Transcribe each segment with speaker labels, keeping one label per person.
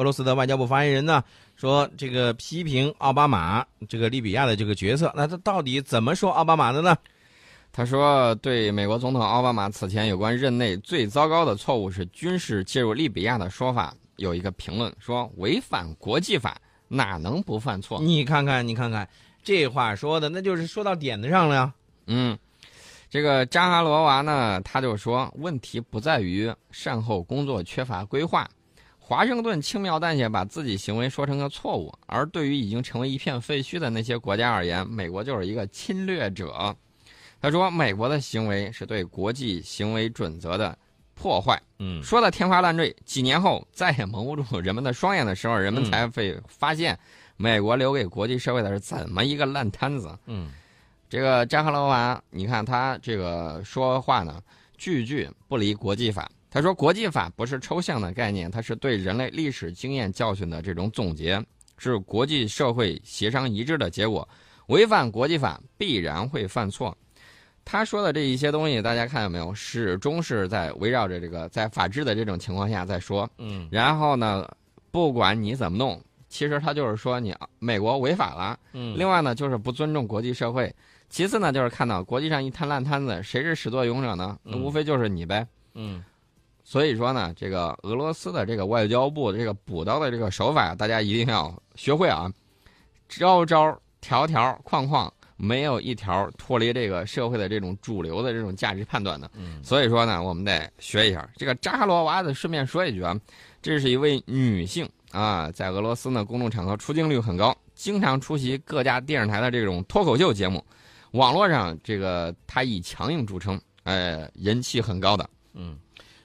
Speaker 1: 俄罗斯的外交部发言人呢说，这个批评奥巴马这个利比亚的这个决策，那他到底怎么说奥巴马的呢？
Speaker 2: 他说，对美国总统奥巴马此前有关任内最糟糕的错误是军事介入利比亚的说法，有一个评论说违反国际法，哪能不犯错？
Speaker 1: 你看看，你看看，这话说的那就是说到点子上了呀。
Speaker 2: 嗯，这个扎哈罗娃呢，他就说，问题不在于善后工作缺乏规划，华盛顿轻描淡写把自己行为说成个错误，而对于已经成为一片废墟的那些国家而言，美国就是一个侵略者。他说，美国的行为是对国际行为准则的破坏。
Speaker 1: 嗯，
Speaker 2: 说的天花乱坠。几年后，再也蒙不住人们的双眼的时候，人们才会发现，美国留给国际社会的是怎么一个烂摊子。
Speaker 1: 嗯，
Speaker 2: 这个扎哈罗娃，你看他这个说话呢，句句不离国际法。他说，国际法不是抽象的概念，它是对人类历史经验教训的这种总结，是国际社会协商一致的结果。违反国际法必然会犯错。他说的这一些东西，大家看到没有？始终是在围绕着这个在法治的这种情况下在说。
Speaker 1: 嗯，
Speaker 2: 然后呢，不管你怎么弄，其实他就是说你美国违法了。
Speaker 1: 嗯，
Speaker 2: 另外呢，就是不尊重国际社会。其次呢，就是看到国际上一摊烂摊子，谁是始作俑者呢？那无非就是你呗。
Speaker 1: 嗯，
Speaker 2: 所以说呢，这个俄罗斯的这个外交部这个补刀的这个手法，大家一定要学会啊，招招条条框框。没有一条脱离这个社会的这种主流的这种价值判断的，
Speaker 1: 嗯，
Speaker 2: 所以说呢，我们得学一下这个扎哈罗娃的。顺便说一句啊，这是一位女性啊，在俄罗斯呢公众场合出镜率很高，经常出席各家电视台的这种脱口秀节目，网络上这个她以强硬著称，呃，人气很高的。
Speaker 1: 嗯，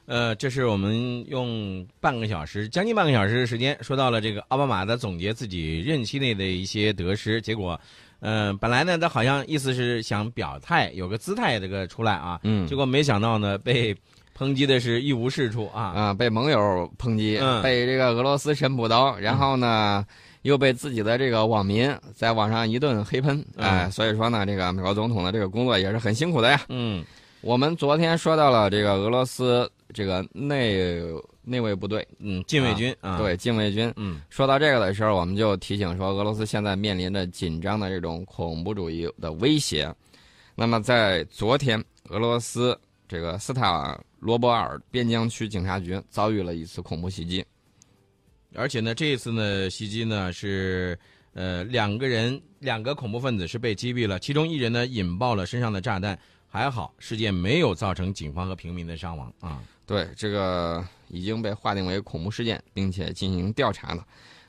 Speaker 1: 呃，这是我们用半个小时，将近半个小时的时间，说到了这个奥巴马的总结自己任期内的一些得失，结果。嗯，本来呢，他好像意思是想表态，有个姿态这个出来啊，
Speaker 2: 嗯，
Speaker 1: 结果没想到呢，被抨击的是一无是处啊
Speaker 2: 啊，被盟友抨击，被这个俄罗斯神补刀，然后呢，又被自己的这个网民在网上一顿黑喷，哎，所以说呢，这个美国总统的这个工作也是很辛苦的呀。
Speaker 1: 嗯，
Speaker 2: 我们昨天说到了这个俄罗斯这个内。内卫部队，
Speaker 1: 嗯，禁卫军啊，
Speaker 2: 对，禁卫军。
Speaker 1: 嗯，
Speaker 2: 说到这个的时候，我们就提醒说，俄罗斯现在面临着紧张的这种恐怖主义的威胁。那么，在昨天，俄罗斯这个斯塔罗波尔边疆区警察局遭遇了一次恐怖袭击，
Speaker 1: 而且呢，这一次呢，袭击呢是呃两个人，两个恐怖分子是被击毙了，其中一人呢引爆了身上的炸弹，还好事件没有造成警方和平民的伤亡啊。
Speaker 2: 对这个。已经被划定为恐怖事件，并且进行调查了，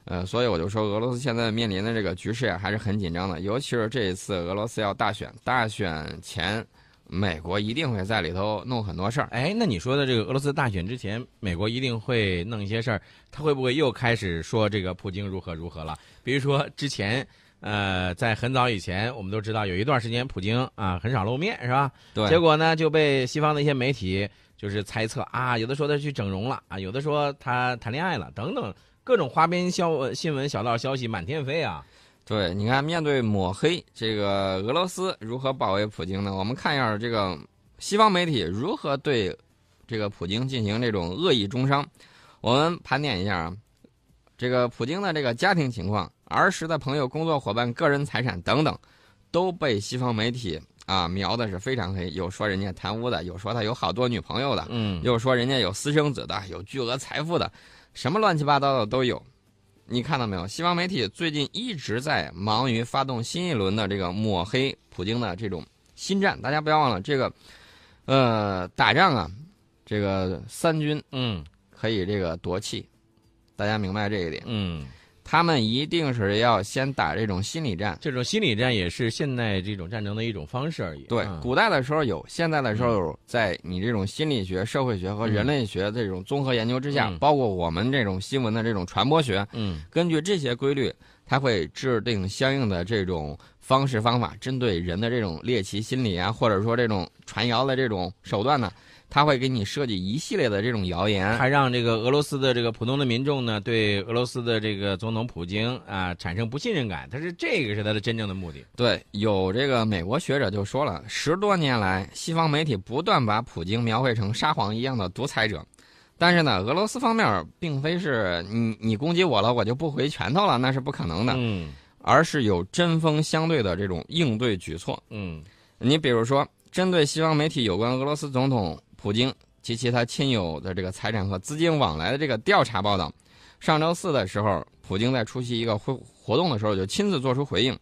Speaker 2: 呃，所以我就说，俄罗斯现在面临的这个局势呀，还是很紧张的。尤其是这一次俄罗斯要大选，大选前，美国一定会在里头弄很多事儿。
Speaker 1: 哎，那你说的这个俄罗斯大选之前，美国一定会弄一些事儿，他会不会又开始说这个普京如何如何了？比如说之前，呃，在很早以前，我们都知道有一段时间普京啊很少露面，是吧？
Speaker 2: 对。
Speaker 1: 结果呢，就被西方的一些媒体。就是猜测啊，有的说他去整容了啊，有的说他谈恋爱了，等等各种花边消新闻小道消息满天飞啊。
Speaker 2: 对，你看面对抹黑，这个俄罗斯如何保卫普京呢？我们看一下这个西方媒体如何对这个普京进行这种恶意中伤。我们盘点一下啊，这个普京的这个家庭情况、儿时的朋友、工作伙伴、个人财产等等，都被西方媒体。啊，描的是非常黑，有说人家贪污的，有说他有好多女朋友的，
Speaker 1: 嗯，
Speaker 2: 又说人家有私生子的，有巨额财富的，什么乱七八糟的都有。你看到没有？西方媒体最近一直在忙于发动新一轮的这个抹黑普京的这种新战。大家不要忘了，这个，呃，打仗啊，这个三军，
Speaker 1: 嗯，
Speaker 2: 可以这个夺气，大家明白这一点，
Speaker 1: 嗯。
Speaker 2: 他们一定是要先打这种心理战，
Speaker 1: 这种心理战也是现代这种战争的一种方式而已。
Speaker 2: 对，古代的时候有，现在的时候在你这种心理学、社会学和人类学这种综合研究之下，包括我们这种新闻的这种传播学，
Speaker 1: 嗯，
Speaker 2: 根据这些规律，它会制定相应的这种方式方法，针对人的这种猎奇心理啊，或者说这种传谣的这种手段呢。他会给你设计一系列的这种谣言，
Speaker 1: 还让这个俄罗斯的这个普通的民众呢，对俄罗斯的这个总统普京啊产生不信任感。他是这个是他的真正的目的。
Speaker 2: 对，有这个美国学者就说了，十多年来，西方媒体不断把普京描绘成沙皇一样的独裁者，但是呢，俄罗斯方面并非是你你攻击我了，我就不回拳头了，那是不可能的，
Speaker 1: 嗯
Speaker 2: 而是有针锋相对的这种应对举措。
Speaker 1: 嗯
Speaker 2: 你比如说，针对西方媒体有关俄罗斯总统普京及其他亲友的这个财产和资金往来的这个调查报道，上周四的时候，普京在出席一个会活动的时候就亲自做出回应，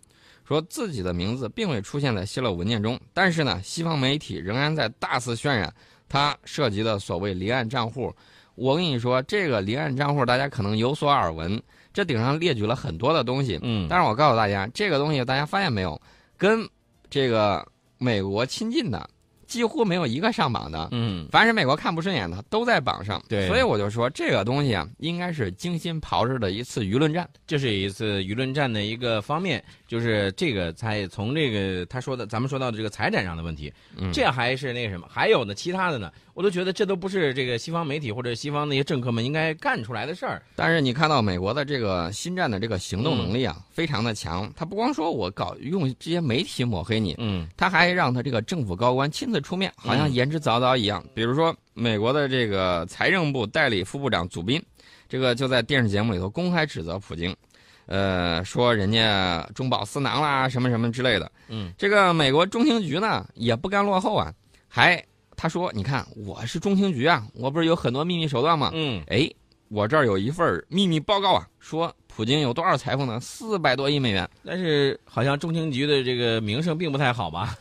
Speaker 2: 说自己的名字并未出现在泄露文件中，但是呢，西方媒体仍然在大肆渲染他涉及的所谓离岸账户。我跟你说，这个离岸账户大家可能有所耳闻，这顶上列举了很多的东西，
Speaker 1: 嗯，
Speaker 2: 但是我告诉大家，这个东西大家发现没有，跟这个美国亲近的几乎没有一个上榜的。
Speaker 1: 嗯
Speaker 2: 凡是美国看不顺眼的，都在榜上。
Speaker 1: 对
Speaker 2: 所以我就说这个东西啊，应该是精心炮制的一次舆论战。
Speaker 1: 这是一次舆论战的一个方面，就是这个才从这个他说的，咱们说到的这个财产上的问题，
Speaker 2: 嗯
Speaker 1: 这还是那个什么，还有呢，其他的呢，我都觉得这都不是这个西方媒体或者西方那些政客们应该干出来的事儿。
Speaker 2: 但是你看到美国的这个新战的这个行动能力啊，非常的强。他不光说我搞用这些媒体抹黑你，
Speaker 1: 嗯
Speaker 2: 他还让他这个政府高官亲自出面，好像
Speaker 1: 嗯
Speaker 2: 言之凿凿一样。比如说，美国的这个财政部代理副部长祖宾，这个就在电视节目里头公开指责普京，呃，说人家中饱私囊啦，什么什么之类的。
Speaker 1: 嗯
Speaker 2: 这个美国中情局呢也不甘落后啊，还他说，你看我是中情局啊，我不是有很多秘密手段吗？
Speaker 1: 嗯
Speaker 2: 哎，我这儿有一份秘密报告啊，说普京有多少财富呢？四百多亿美元。
Speaker 1: 但是好像中情局的这个名声并不太好吧？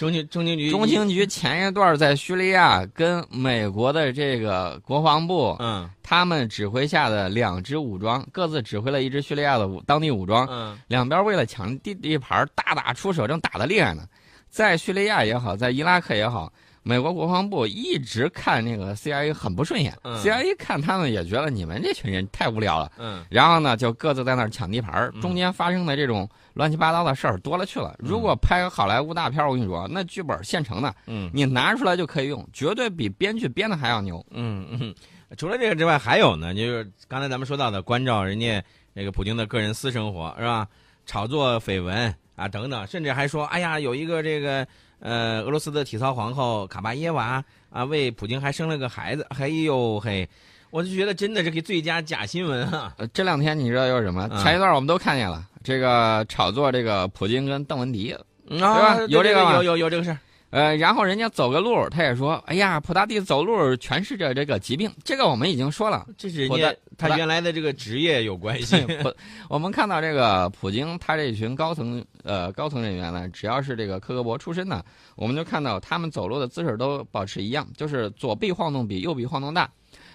Speaker 1: 中情中情局
Speaker 2: 中情局前一段在叙利亚跟美国的这个国防部，
Speaker 1: 嗯
Speaker 2: 他们指挥下的两支武装各自指挥了一支叙利亚的武当地武装，
Speaker 1: 嗯
Speaker 2: 两边为了抢地地盘大打出手，正打得厉害呢。在叙利亚也好，在伊拉克也好，美国国防部一直看那个 CIA 很不顺眼、
Speaker 1: 嗯
Speaker 2: c i a 看他们也觉得你们这群人太无聊了。
Speaker 1: 嗯
Speaker 2: 然后呢，就各自在那儿抢地盘中间发生的这种乱七八糟的事儿多了去了。如果拍个好莱坞大片儿，我跟你说，那剧本现成的，
Speaker 1: 嗯
Speaker 2: 你拿出来就可以用，绝对比编剧编的还要牛。
Speaker 1: 嗯嗯。除了这个之外，还有呢，就是刚才咱们说到的，关照人家那个普京的个人私生活是吧？炒作绯闻啊等等，甚至还说，哎呀，有一个这个呃俄罗斯的体操皇后卡巴耶娃啊，为普京还生了个孩子，嘿呦嘿，我就觉得真的是个最佳假新闻啊！
Speaker 2: 呃，这两天你知道有什么？
Speaker 1: 嗯
Speaker 2: 前一段我们都看见了，这个炒作这个普京跟邓文迪，
Speaker 1: 对
Speaker 2: 吧有这个吗
Speaker 1: 有有有这个事儿。
Speaker 2: 呃，然后人家走个路，他也说，哎呀，普大帝走路诠释着这个疾病，这个我们已经说了。
Speaker 1: 这是人家他原来的这个职业有关系。
Speaker 2: 普，我们看到这个普京，他这群高层呃高层人员呢，只要是这个科格勃出身的，我们就看到他们走路的姿势都保持一样，就是左臂晃动比右臂晃动大，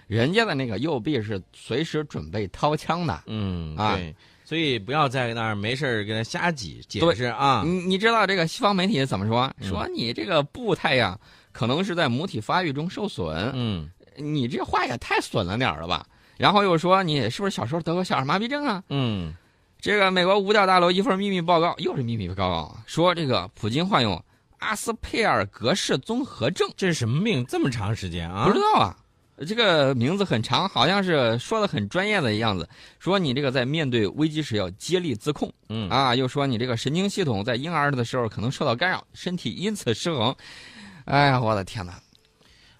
Speaker 2: 人家的那个右臂是随时准备掏枪的。
Speaker 1: 嗯，
Speaker 2: 啊
Speaker 1: 对，所以不要在那儿没事儿跟他瞎挤解释啊。
Speaker 2: 你你知道这个西方媒体怎么说？
Speaker 1: 嗯
Speaker 2: 说你这个步态呀，可能是在母体发育中受损，
Speaker 1: 嗯
Speaker 2: 你这话也太损了点儿了吧？然后又说你是不是小时候得过小儿麻痹症啊？
Speaker 1: 嗯
Speaker 2: 这个美国五角大楼一份秘密报告，又是秘密报告啊，说这个普京患有阿斯佩尔格氏综合症，
Speaker 1: 这是什么病？这么长时间啊？
Speaker 2: 不知道啊。这个名字很长，好像是说的很专业的样子。说你这个在面对危机时要接力自控
Speaker 1: 嗯
Speaker 2: 啊，又说你这个神经系统在婴儿的时候可能受到干扰，身体因此失衡。哎呀，我的天哪！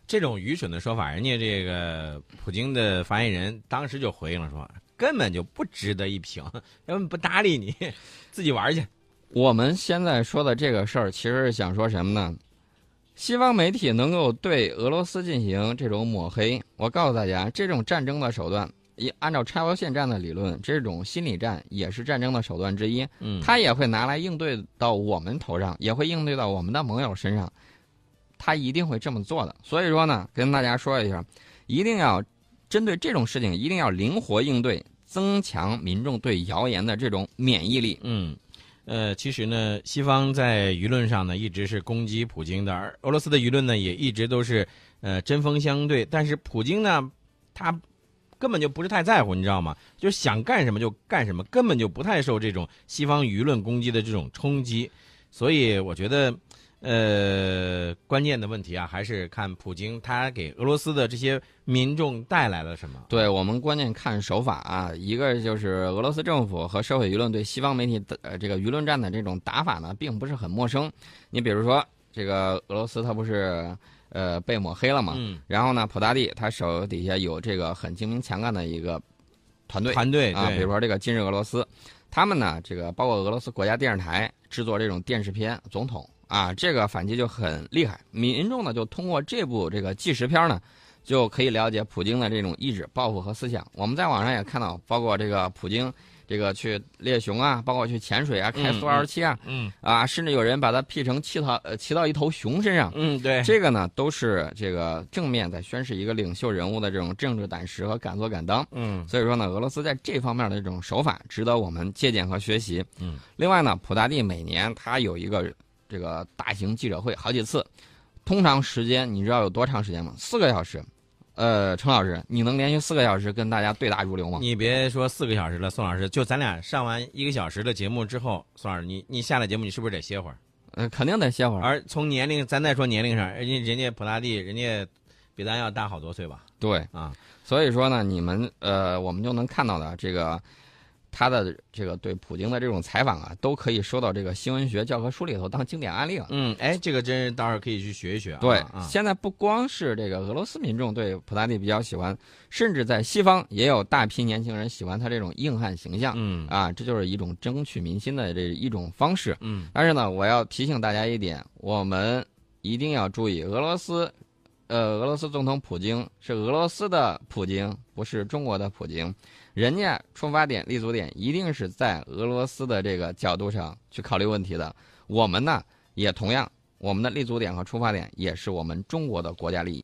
Speaker 1: 这种愚蠢的说法，人家这个普京的发言人当时就回应了说，根本就不值得一评，根本不搭理你，自己玩去。
Speaker 2: 我们现在说的这个事儿，其实是想说什么呢？西方媒体能够对俄罗斯进行这种抹黑，我告诉大家，这种战争的手段，一按照拆包线战的理论，这种心理战也是战争的手段之一。
Speaker 1: 嗯，
Speaker 2: 他也会拿来应对到我们头上，也会应对到我们的盟友身上，他一定会这么做的。所以说呢，跟大家说一下，一定要针对这种事情，一定要灵活应对，增强民众对谣言的这种免疫力。
Speaker 1: 嗯，呃，其实呢，西方在舆论上呢一直是攻击普京的，而俄罗斯的舆论呢也一直都是呃针锋相对。但是普京呢，他根本就不是太在乎，你知道吗？就是想干什么就干什么，根本就不太受这种西方舆论攻击的这种冲击。所以我觉得，呃，关键的问题啊，还是看普京他给俄罗斯的这些民众带来了什么。
Speaker 2: 对我们关键看手法啊，一个就是俄罗斯政府和社会舆论对西方媒体的呃这个舆论战的这种打法呢，并不是很陌生。你比如说，这个俄罗斯它不是呃被抹黑了嘛。
Speaker 1: 嗯，
Speaker 2: 然后呢，普大帝他手底下有这个很精明强干的一个团队啊，
Speaker 1: 团队啊
Speaker 2: 比如说这个今日俄罗斯，他们呢，这个包括俄罗斯国家电视台制作这种电视片，总统啊，这个反击就很厉害。民众呢，就通过这部这个纪实片呢，就可以了解普京的这种意志、抱负和思想。我们在网上也看到，包括这个普京这个去猎熊啊，包括去潜水啊，开苏二十七啊，
Speaker 1: 嗯
Speaker 2: 啊，甚至有人把它 P 成骑到呃骑到一头熊身上。
Speaker 1: 嗯，对，
Speaker 2: 这个呢，都是这个正面在宣示一个领袖人物的这种政治胆识和敢作敢当。
Speaker 1: 嗯
Speaker 2: 所以说呢，俄罗斯在这方面的这种手法值得我们借鉴和学习。
Speaker 1: 嗯，
Speaker 2: 另外呢，普大帝每年他有一个这个大型记者会，好几次，通常时间你知道有多长时间吗？四个小时。呃，陈老师，你能连续四个小时跟大家对答如流吗？
Speaker 1: 你别说四个小时了，宋老师，就咱俩上完一个小时的节目之后，宋老师，你你下了节目，你是不是得歇会儿？
Speaker 2: 呃，肯定得歇会儿。
Speaker 1: 而从年龄，咱再说年龄上，人家人家普拉蒂，人家比咱要大好多岁吧？
Speaker 2: 对，
Speaker 1: 啊，
Speaker 2: 所以说呢，你们呃，我们就能看到的这个他的这个对普京的这种采访啊，都可以收到这个新闻学教科书里头当经典案例了。
Speaker 1: 嗯，哎，这个真是到时候可以去学一学啊。
Speaker 2: 对，
Speaker 1: 啊，
Speaker 2: 现在不光是这个俄罗斯民众对普大帝比较喜欢，甚至在西方也有大批年轻人喜欢他这种硬汉形象。
Speaker 1: 嗯
Speaker 2: 啊，这就是一种争取民心的这一种方式。
Speaker 1: 嗯
Speaker 2: 但是呢，我要提醒大家一点，我们一定要注意，俄罗斯，呃，俄罗斯总统普京是俄罗斯的普京，不是中国的普京。人家出发点、立足点一定是在俄罗斯的这个角度上去考虑问题的。我们呢，也同样，我们的立足点和出发点也是我们中国的国家利益。